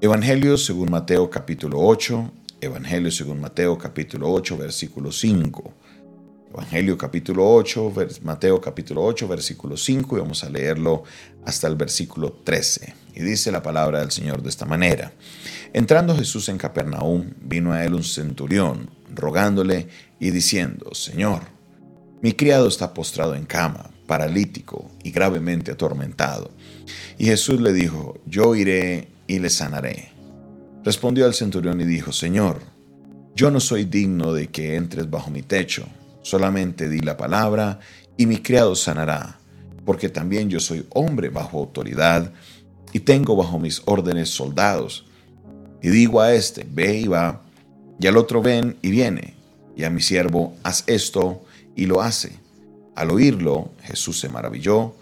Evangelio según Mateo capítulo 8, Evangelio según Mateo capítulo 8, versículo 5. Evangelio capítulo 8, Mateo capítulo 8, versículo 5 y vamos a leerlo hasta el versículo 13. Y dice la palabra del Señor de esta manera. Entrando Jesús en Capernaum, vino a él un centurión, rogándole y diciendo, Señor, mi criado está postrado en cama, paralítico y gravemente atormentado. Y Jesús le dijo, yo iré y le sanaré. Respondió al centurión y dijo, Señor, yo no soy digno de que entres bajo mi techo, solamente di la palabra y mi criado sanará, porque también yo soy hombre bajo autoridad y tengo bajo mis órdenes soldados. Y digo a este, ve y va, y al otro ven y viene, y a mi siervo, haz esto, y lo hace. Al oírlo, Jesús se maravilló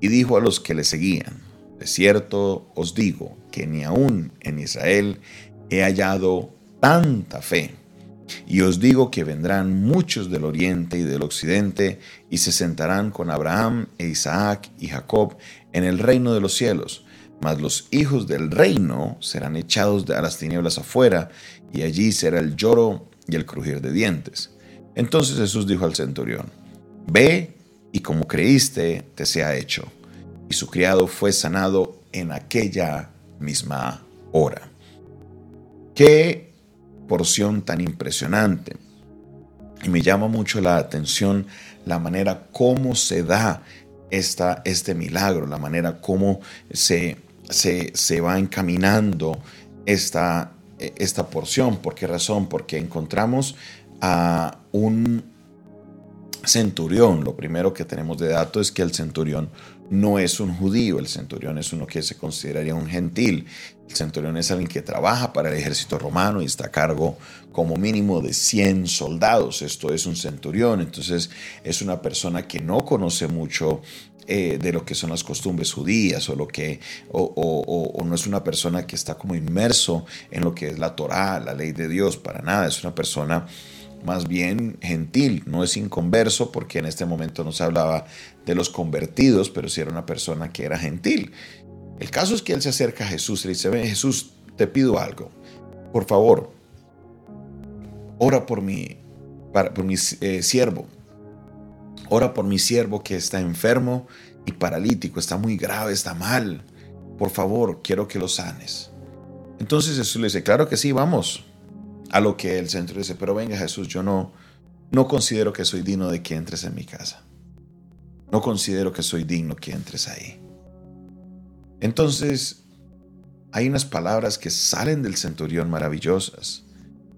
y dijo a los que le seguían, de cierto os digo que ni aún en Israel he hallado tanta fe. Y os digo que vendrán muchos del oriente y del occidente y se sentarán con Abraham e Isaac y Jacob en el reino de los cielos. Mas los hijos del reino serán echados a las tinieblas afuera, y allí será el lloro y el crujir de dientes. Entonces Jesús dijo al centurión, Ve y como creíste, te sea hecho su criado fue sanado en aquella misma hora. Qué porción tan impresionante. Y me llama mucho la atención la manera como se da esta, este milagro, la manera como se, se, se va encaminando esta, esta porción. ¿Por qué razón? Porque encontramos a un centurión. Lo primero que tenemos de dato es que el centurión no es un judío, el centurión es uno que se consideraría un gentil. El centurión es alguien que trabaja para el ejército romano y está a cargo como mínimo de 100 soldados. Esto es un centurión, entonces es una persona que no conoce mucho eh, de lo que son las costumbres judías o lo que o, no es una persona que está como inmerso en lo que es la Torá, la ley de Dios, para nada. Es una persona más bien gentil, no es inconverso, porque en este momento no se hablaba de los convertidos, pero sí era una persona que era gentil. El caso es que él se acerca a Jesús y le dice, Jesús, te pido algo. Por favor, ora por mi, por mi eh, siervo. Ora por mi siervo que está enfermo y paralítico, está muy grave, está mal. Por favor, quiero que lo sanes. Entonces Jesús le dice, claro que sí, vamos. A lo que el centro dice, pero venga Jesús, yo no, no considero que soy digno de que entres en mi casa. No considero que soy digno que entres ahí. Entonces, hay unas palabras que salen del centurión maravillosas.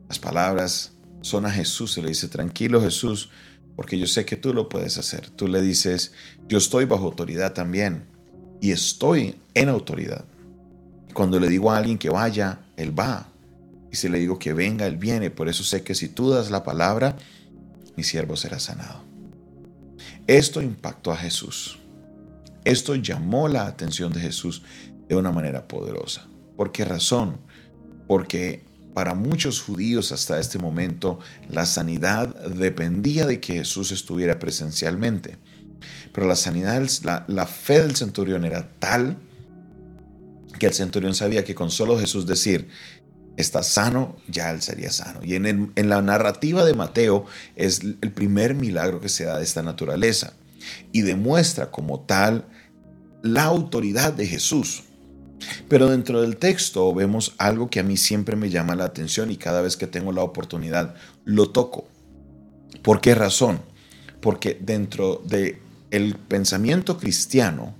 Las palabras son a Jesús y le dice, tranquilo Jesús, porque yo sé que tú lo puedes hacer. Tú le dices, yo estoy bajo autoridad también y estoy en autoridad. Cuando le digo a alguien que vaya, él va. Y si le digo que venga, Él viene. Por eso sé que si tú das la palabra, mi siervo será sanado. Esto impactó a Jesús. Esto llamó la atención de Jesús de una manera poderosa. ¿Por qué razón? Porque para muchos judíos hasta este momento la sanidad dependía de que Jesús estuviera presencialmente. Pero la sanidad, la, la fe del centurión era tal que el centurión sabía que con solo Jesús decir, está sano, ya él sería sano. Y en, la narrativa de Mateo es el primer milagro que se da de esta naturaleza y demuestra como tal la autoridad de Jesús. Pero dentro del texto vemos algo que a mí siempre me llama la atención y cada vez que tengo la oportunidad lo toco. ¿Por qué razón? Porque dentro del el pensamiento cristiano,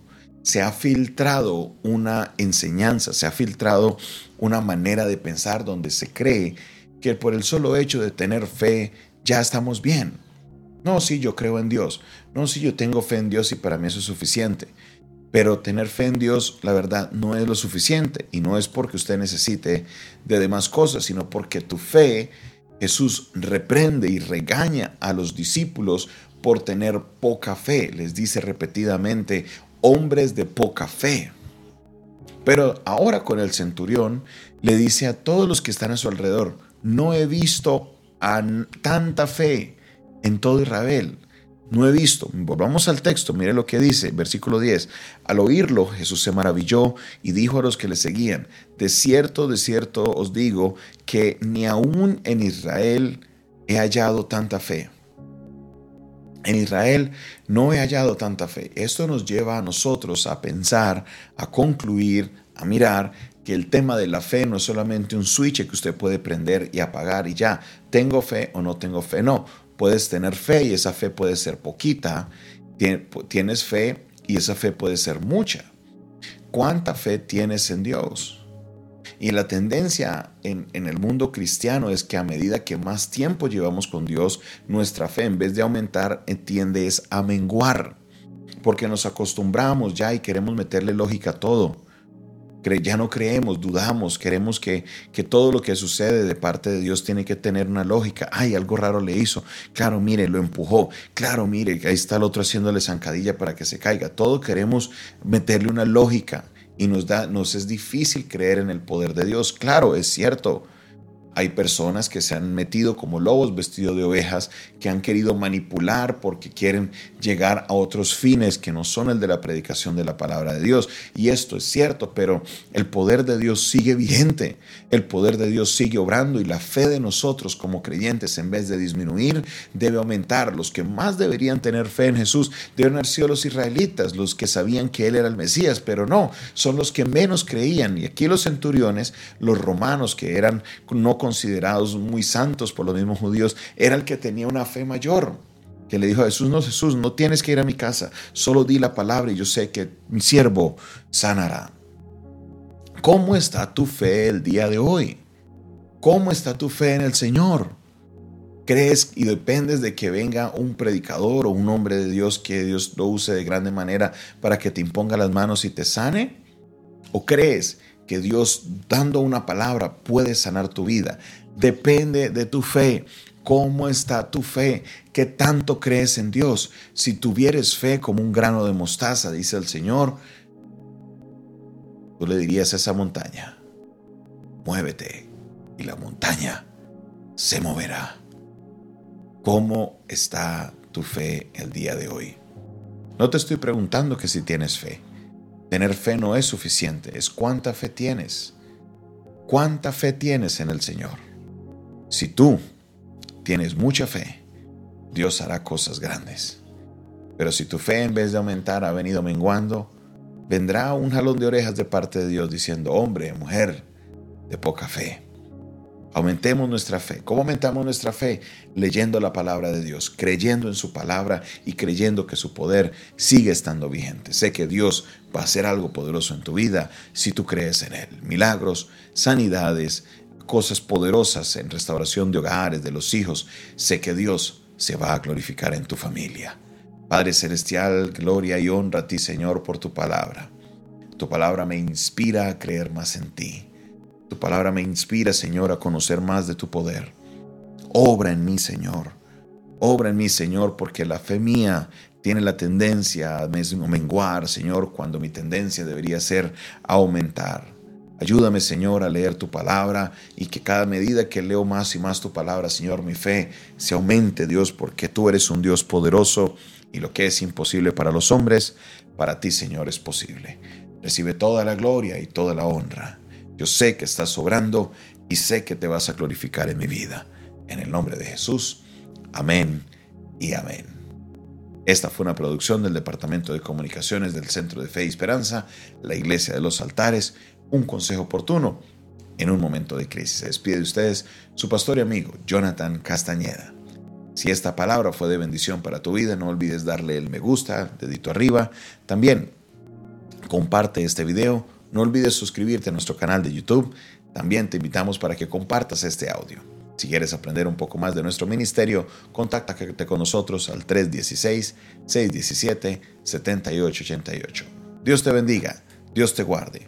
se ha filtrado una enseñanza, se ha filtrado una manera de pensar donde se cree que por el solo hecho de tener fe ya estamos bien. No, sí, yo creo en Dios. No, sí, yo tengo fe en Dios y para mí eso es suficiente. Pero tener fe en Dios, la verdad, no es lo suficiente. Y no es porque usted necesite de demás cosas, sino porque tu fe, Jesús reprende y regaña a los discípulos por tener poca fe. Les dice repetidamente, hombres de poca fe. Pero ahora con el centurión le dice a todos los que están a su alrededor, no he visto tanta fe en todo Israel. no he visto. Volvamos al texto, mire lo que dice, versículo 10. Al oírlo, Jesús se maravilló y dijo a los que le seguían, de cierto, de cierto os digo que ni aún en Israel he hallado tanta fe. En Israel no he hallado tanta fe. Esto nos lleva a nosotros a pensar, a concluir, a mirar que el tema de la fe no es solamente un switch que usted puede prender y apagar y ya, tengo fe o no tengo fe. No, puedes tener fe y esa fe puede ser poquita, tienes fe y esa fe puede ser mucha. ¿Cuánta fe tienes en Dios? Y la tendencia en, en, el mundo cristiano es que a medida que más tiempo llevamos con Dios, nuestra fe en vez de aumentar tiende a menguar, porque nos acostumbramos ya y queremos meterle lógica a todo ya no creemos, dudamos, queremos que, que todo lo que sucede de parte de Dios tiene que tener una lógica. Ay, algo raro le hizo. Claro, mire, lo empujó. Claro, mire, ahí está el otro haciéndole zancadilla para que se caiga. Todo queremos meterle una lógica y nos, da, nos es difícil creer en el poder de Dios. Claro, es cierto. Hay personas que se han metido como lobos vestidos de ovejas, que han querido manipular porque quieren llegar a otros fines que no son el de la predicación de la palabra de Dios. Y esto es cierto, pero el poder de Dios sigue vigente, el poder de Dios sigue obrando y la fe de nosotros como creyentes, en vez de disminuir, debe aumentar. Los que más deberían tener fe en Jesús deben haber sido los israelitas, los que sabían que Él era el Mesías, pero no, son los que menos creían. Y aquí los centuriones, los romanos que eran no considerados muy santos por los mismos judíos, era el que tenía una fe mayor, que le dijo a Jesús, no Jesús, no tienes que ir a mi casa, solo di la palabra y yo sé que mi siervo sanará. ¿Cómo está tu fe el día de hoy? ¿Cómo está tu fe en el Señor? ¿Crees y dependes de que venga un predicador o un hombre de Dios que Dios lo use de grande manera para que te imponga las manos y te sane? ¿O crees que Dios dando una palabra puede sanar tu vida. Depende de tu fe. ¿Cómo está tu fe? ¿Qué tanto crees en Dios? Si tuvieres fe como un grano de mostaza, dice el Señor, tú le dirías a esa montaña, muévete y la montaña se moverá. ¿Cómo está tu fe el día de hoy? No te estoy preguntando que si tienes fe. Tener fe no es suficiente, es cuánta fe tienes. ¿Cuánta fe tienes en el Señor? Si tú tienes mucha fe, Dios hará cosas grandes. Pero si tu fe en vez de aumentar ha venido menguando, vendrá un jalón de orejas de parte de Dios diciendo, hombre, mujer de poca fe. Aumentemos nuestra fe. ¿Cómo aumentamos nuestra fe? Leyendo la palabra de Dios, creyendo en su palabra y creyendo que su poder sigue estando vigente. Sé que Dios va a hacer algo poderoso en tu vida si tú crees en Él. Milagros, sanidades, cosas poderosas en restauración de hogares, de los hijos. Sé que Dios se va a glorificar en tu familia. Padre Celestial, gloria y honra a ti, Señor, por tu palabra. Tu palabra me inspira a creer más en ti. Tu palabra me inspira, Señor, a conocer más de tu poder. Obra en mí, Señor. Obra en mí, Señor, porque la fe mía tiene la tendencia a menguar, Señor, cuando mi tendencia debería ser aumentar. Ayúdame, Señor, a leer tu palabra y que cada medida que leo más y más tu palabra, Señor, mi fe se aumente, Dios, porque tú eres un Dios poderoso y lo que es imposible para los hombres, para ti, Señor, es posible. Recibe toda la gloria y toda la honra. Yo sé que estás sobrando y sé que te vas a glorificar en mi vida. En el nombre de Jesús. Amén y amén. Esta fue una producción del Departamento de Comunicaciones del Centro de Fe y Esperanza, la Iglesia de los Altares, un consejo oportuno en un momento de crisis. Se despide de ustedes su pastor y amigo, Jonathan Castañeda. Si esta palabra fue de bendición para tu vida, no olvides darle el me gusta, dedito arriba. También comparte este video no olvides suscribirte a nuestro canal de YouTube. También te invitamos para que compartas este audio. Si quieres aprender un poco más de nuestro ministerio, contáctate con nosotros al 316-617-7888. Dios te bendiga, Dios te guarde.